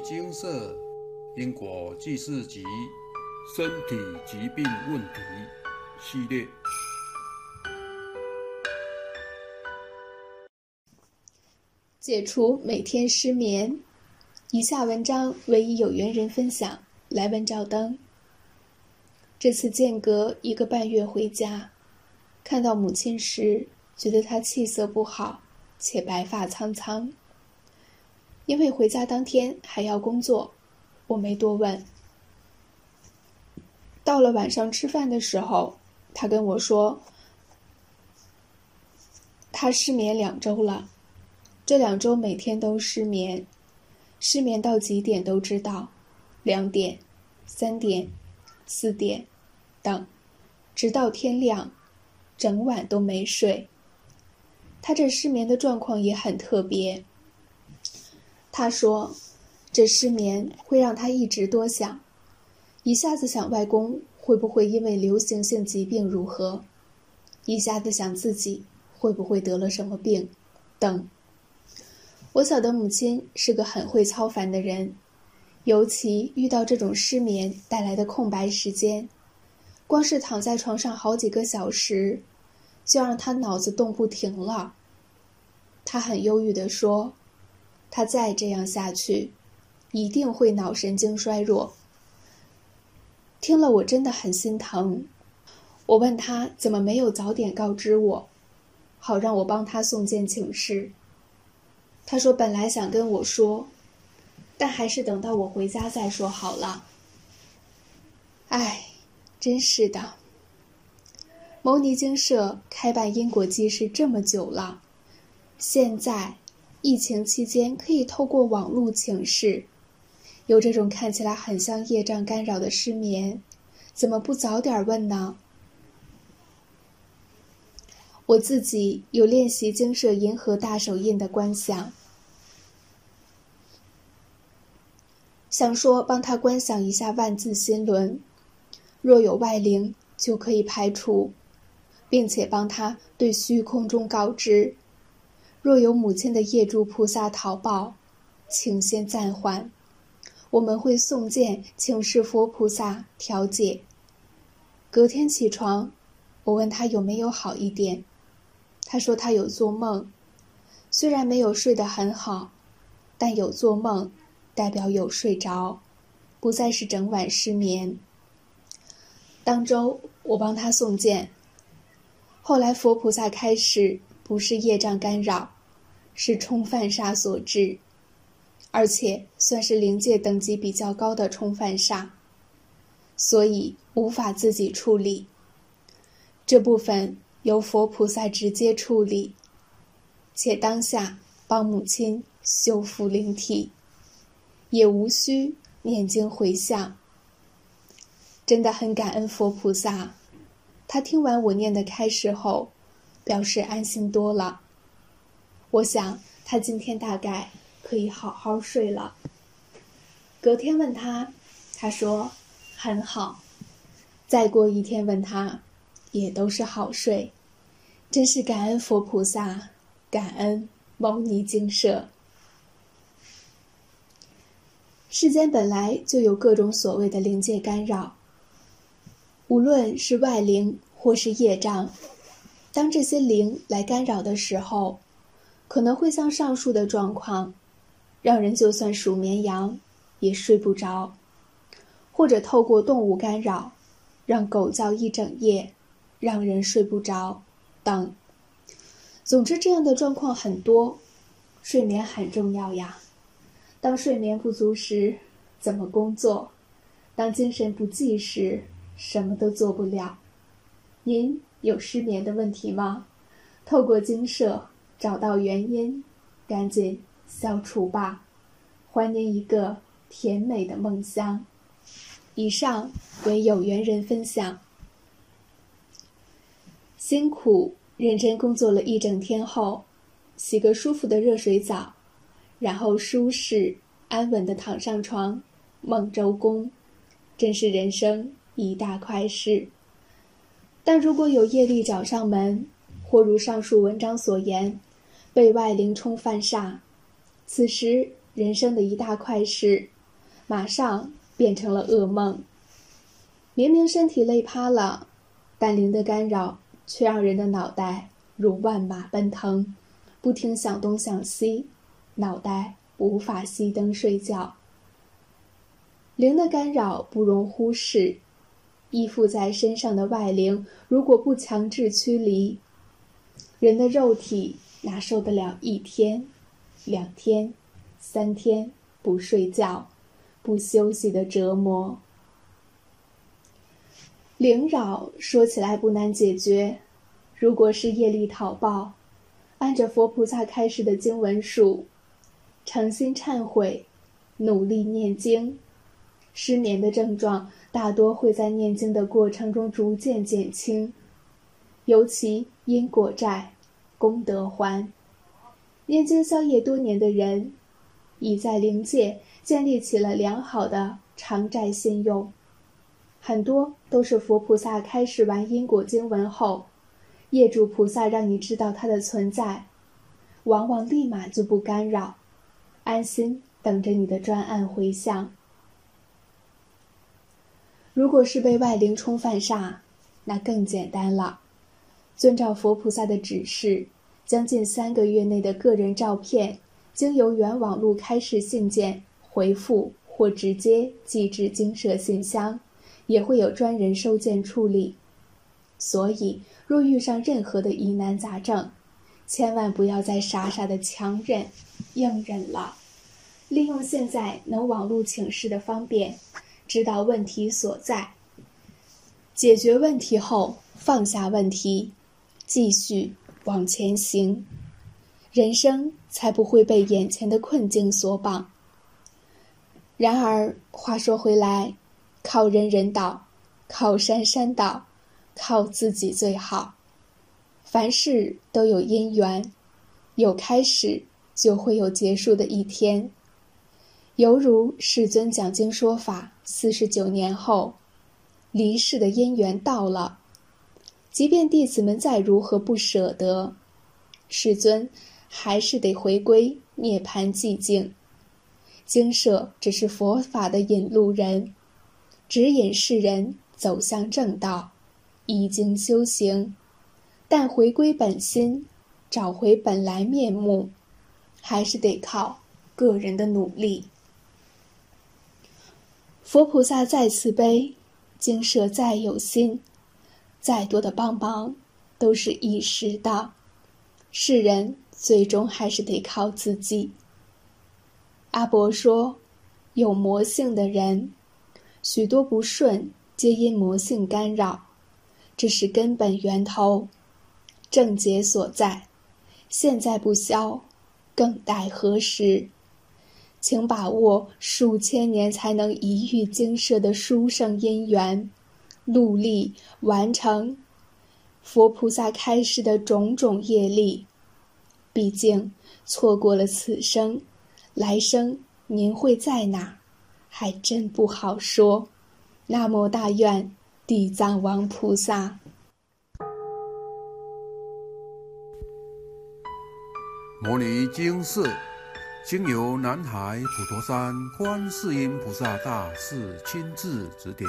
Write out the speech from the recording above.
精舍因果记事集身体疾病问题系列，解除每天失眠。以下文章为一有缘人分享，来文照灯。这次间隔一个半月回家，看到母亲时，觉得她气色不好，且白发苍苍。因为回家当天还要工作，我没多问。到了晚上吃饭的时候，他跟我说，他失眠两周了，这两周每天都失眠，失眠到几点都知道，两点、三点、四点等，直到天亮，整晚都没睡。他这失眠的状况也很特别。他说：“这失眠会让他一直多想，一下子想外公会不会因为流行性疾病如何，一下子想自己会不会得了什么病，等。我晓得母亲是个很会操烦的人，尤其遇到这种失眠带来的空白时间，光是躺在床上好几个小时，就让他脑子动不停了。”他很忧郁地说。他再这样下去，一定会脑神经衰弱。听了我真的很心疼。我问他怎么没有早点告知我，好让我帮他送件请示。他说本来想跟我说，但还是等到我回家再说好了。唉，真是的。牟尼精舍开办因果记事这么久了，现在。疫情期间可以透过网络请示，有这种看起来很像业障干扰的失眠，怎么不早点问呢？我自己有练习精舍银河大手印的观想，想说帮他观想一下万字心轮，若有外灵就可以排除，并且帮他对虚空中告知。若有母亲的业主菩萨讨报，请先暂缓，我们会送件请示佛菩萨调解。隔天起床，我问他有没有好一点，他说他有做梦，虽然没有睡得很好，但有做梦，代表有睡着，不再是整晚失眠。当周我帮他送件，后来佛菩萨开始不是业障干扰。是冲犯煞所致，而且算是灵界等级比较高的冲犯煞，所以无法自己处理。这部分由佛菩萨直接处理，且当下帮母亲修复灵体，也无需念经回向。真的很感恩佛菩萨，他听完我念的开示后，表示安心多了。我想他今天大概可以好好睡了。隔天问他，他说很好。再过一天问他，也都是好睡。真是感恩佛菩萨，感恩牟尼精舍。世间本来就有各种所谓的灵界干扰，无论是外灵或是业障，当这些灵来干扰的时候。可能会像上述的状况，让人就算数绵羊也睡不着；或者透过动物干扰，让狗叫一整夜，让人睡不着等。总之，这样的状况很多。睡眠很重要呀。当睡眠不足时，怎么工作？当精神不济时，什么都做不了。您有失眠的问题吗？透过精舍。找到原因，赶紧消除吧，还您一个甜美的梦乡。以上为有缘人分享。辛苦认真工作了一整天后，洗个舒服的热水澡，然后舒适安稳的躺上床，梦周公，真是人生一大快事。但如果有业力找上门，或如上述文章所言，被外灵冲犯煞，此时人生的一大块事，马上变成了噩梦。明明身体累趴了，但灵的干扰却让人的脑袋如万马奔腾，不停想东想西，脑袋无法熄灯睡觉。灵的干扰不容忽视，依附在身上的外灵如果不强制驱离，人的肉体哪受得了一天、两天、三天不睡觉、不休息的折磨？灵扰说起来不难解决，如果是业力讨报，按着佛菩萨开示的经文数，诚心忏悔，努力念经。失眠的症状大多会在念经的过程中逐渐减轻，尤其因果债、功德还。念经消业多年的人，已在灵界建立起了良好的偿债信用。很多都是佛菩萨开示完因果经文后，业主菩萨让你知道它的存在，往往立马就不干扰，安心等着你的专案回向。如果是被外灵冲犯煞，那更简单了。遵照佛菩萨的指示，将近三个月内的个人照片，经由原网络开示信件回复或直接寄至精舍信箱，也会有专人收件处理。所以，若遇上任何的疑难杂症，千万不要再傻傻的强忍、硬忍了，利用现在能网络请示的方便。知道问题所在，解决问题后放下问题，继续往前行，人生才不会被眼前的困境所绑。然而话说回来，靠人人倒，靠山山倒，靠自己最好。凡事都有因缘，有开始就会有结束的一天。犹如世尊讲经说法四十九年后，离世的因缘到了，即便弟子们再如何不舍得，世尊还是得回归涅槃寂静。经舍只是佛法的引路人，指引世人走向正道，依经修行。但回归本心，找回本来面目，还是得靠个人的努力。佛菩萨再慈悲，精舍再有心，再多的帮忙都是一时的，世人最终还是得靠自己。阿伯说，有魔性的人，许多不顺皆因魔性干扰，这是根本源头，症结所在。现在不消，更待何时？请把握数千年才能一遇精舍的殊胜因缘，努力完成佛菩萨开示的种种业力。毕竟错过了此生，来生您会在哪，还真不好说。南无大愿地藏王菩萨。摩尼经寺。经由南海普陀山观世音菩萨大士亲自指点，